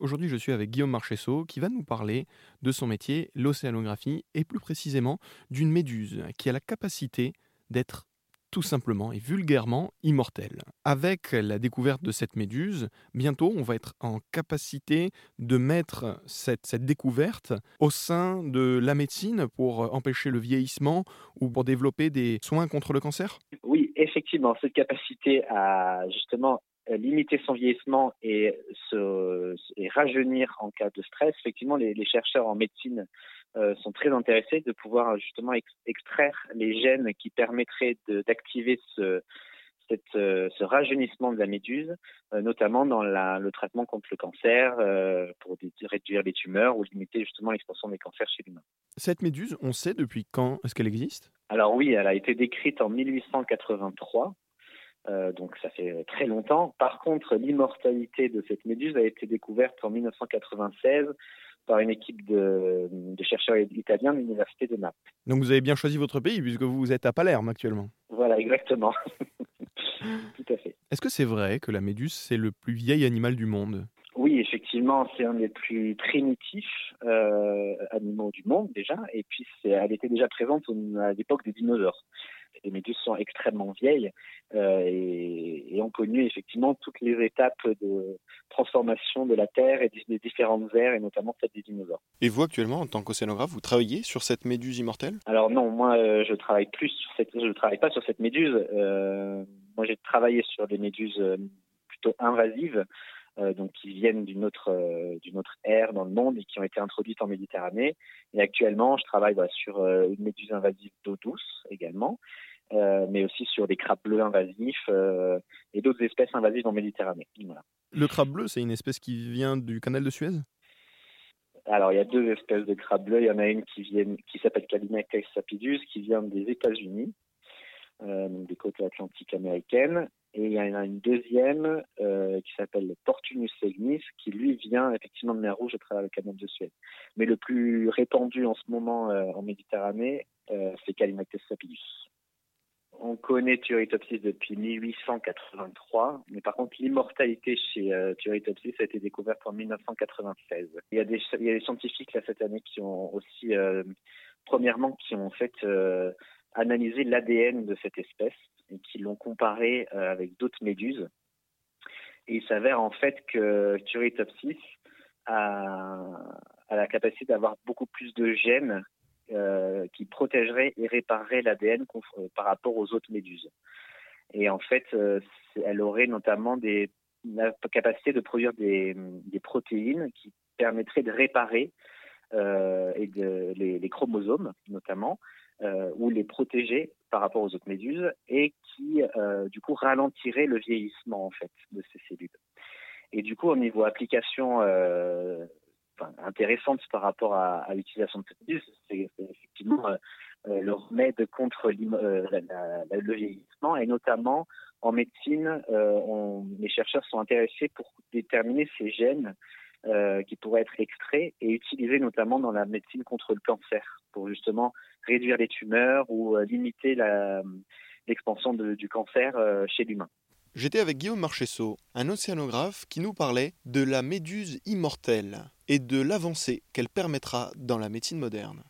Aujourd'hui, je suis avec Guillaume Marchesso qui va nous parler de son métier, l'océanographie, et plus précisément d'une méduse qui a la capacité d'être tout simplement et vulgairement immortelle. Avec la découverte de cette méduse, bientôt on va être en capacité de mettre cette, cette découverte au sein de la médecine pour empêcher le vieillissement ou pour développer des soins contre le cancer? Oui, effectivement, cette capacité à justement limiter son vieillissement et, se, et rajeunir en cas de stress, effectivement, les, les chercheurs en médecine euh, sont très intéressés de pouvoir justement ex extraire les gènes qui permettraient d'activer ce, cette, euh, ce rajeunissement de la méduse, euh, notamment dans la, le traitement contre le cancer, euh, pour réduire les tumeurs ou limiter justement l'expansion des cancers chez l'humain. Cette méduse, on sait depuis quand est-ce qu'elle existe? Alors oui, elle a été décrite en 1883 euh, donc ça fait très longtemps. Par contre, l'immortalité de cette méduse a été découverte en 1996 par une équipe de, de chercheurs italiens de l'université de Naples. Donc vous avez bien choisi votre pays puisque vous êtes à Palerme actuellement. Voilà, exactement. Tout à fait. Est-ce que c'est vrai que la méduse, c'est le plus vieil animal du monde? Effectivement, c'est un des plus primitifs euh, animaux du monde déjà, et puis elle était déjà présente à l'époque des dinosaures. Les méduses sont extrêmement vieilles euh, et, et, ont connu effectivement toutes les étapes de transformation de la Terre et des, différentes ères, et notamment celle des dinosaures. Et vous, actuellement, en tant qu'océanographe, vous travaillez sur cette méduse immortelle? Alors non, moi, euh, je travaille plus sur cette, je travaille pas sur cette méduse. Moi, j'ai travaillé sur des méduses plutôt invasives. Euh, donc qui viennent d'une autre euh, d'une autre ère dans le monde et qui ont été introduites en Méditerranée. Et actuellement, je travaille bah, sur euh, une méduse invasive d'eau douce également, mais aussi sur des crabes bleus invasifs et d'autres espèces invasives en Méditerranée. Voilà. Le crabe bleu, c'est une espèce qui vient du canal de Suez? Alors, il y a deux espèces de crabes bleus. Il y en a une qui, vient, qui s'appelle Calinacus sapidus, qui vient des États-Unis, euh, des côtes atlantiques américaines. Et il y en a une deuxième euh, qui s'appelle Portunus segnis, qui lui vient effectivement de mer Rouge à travers le canal de Suède. Mais le plus répandu en ce moment euh, en Méditerranée, euh, c'est Calimactes sapidus. On connaît Turritopsis depuis 1883, mais par contre l'immortalité chez Turritopsis a été découverte en 1996. Il y a des, scientifiques cette année qui ont aussi, premièrement, qui ont fait euh, analyser l'ADN de cette espèce et qui l'ont comparé euh, avec d'autres méduses. Il s'avère en fait que Turritopsis a, la capacité d'avoir beaucoup plus de gènes euh, qui protégeraient et répareraient l'ADN par rapport aux autres méduses. Et en fait, euh, elle aurait notamment des, la capacité de produire des, protéines qui permettraient de réparer euh, les, chromosomes notamment, euh, ou les protéger par rapport aux autres méduses et qui euh, du coup ralentirait le vieillissement en fait de ces cellules. Et du coup au niveau application euh, intéressante par rapport à, l'utilisation de cette méduse, c'est effectivement euh, le remède contre le vieillissement et notamment en médecine, les chercheurs sont intéressés pour déterminer ces gènes euh, qui pourraient être extraits et utilisés notamment dans la médecine contre le cancer pour justement réduire les tumeurs ou euh, limiter l'expansion du cancer euh, chez l'humain. J'étais avec Guillaume Marchesso, un océanographe qui nous parlait de la méduse immortelle et de l'avancée qu'elle permettra dans la médecine moderne.